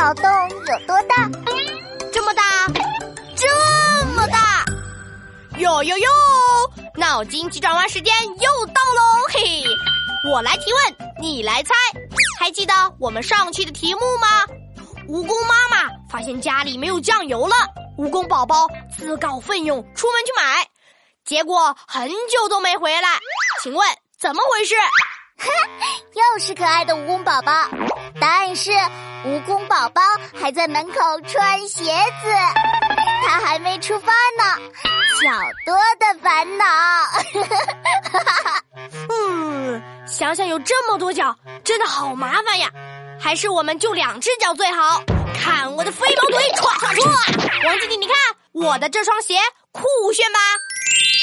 脑洞有多大？这么大，这么大！哟哟哟！脑筋急转弯时间又到喽！嘿嘿，我来提问，你来猜。还记得我们上期的题目吗？蜈蚣妈妈发现家里没有酱油了，蜈蚣宝宝自告奋勇出门去买，结果很久都没回来。请问怎么回事？又是可爱的蜈蚣宝宝。答案是，蜈蚣宝宝还在门口穿鞋子，他还没出发呢。脚多的烦恼。嗯，想想有这么多脚，真的好麻烦呀。还是我们就两只脚最好。看我的飞毛腿，唰唰唰！王经理，你看我的这双鞋酷炫吧？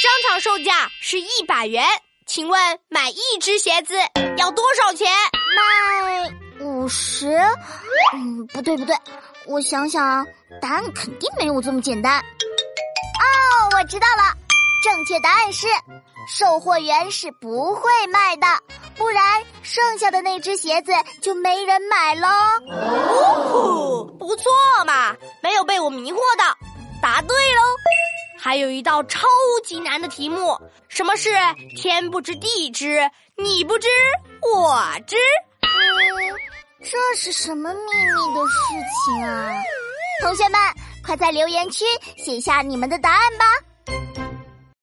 商场售价是一百元，请问买一只鞋子要多少钱？十？嗯，不对不对，我想想，答案肯定没有这么简单。哦，我知道了，正确答案是，售货员是不会卖的，不然剩下的那只鞋子就没人买喽。哦，不错嘛，没有被我迷惑到，答对喽。还有一道超级难的题目，什么是天不知地知，你不知我知？这是什么秘密的事情啊？同学们，快在留言区写下你们的答案吧。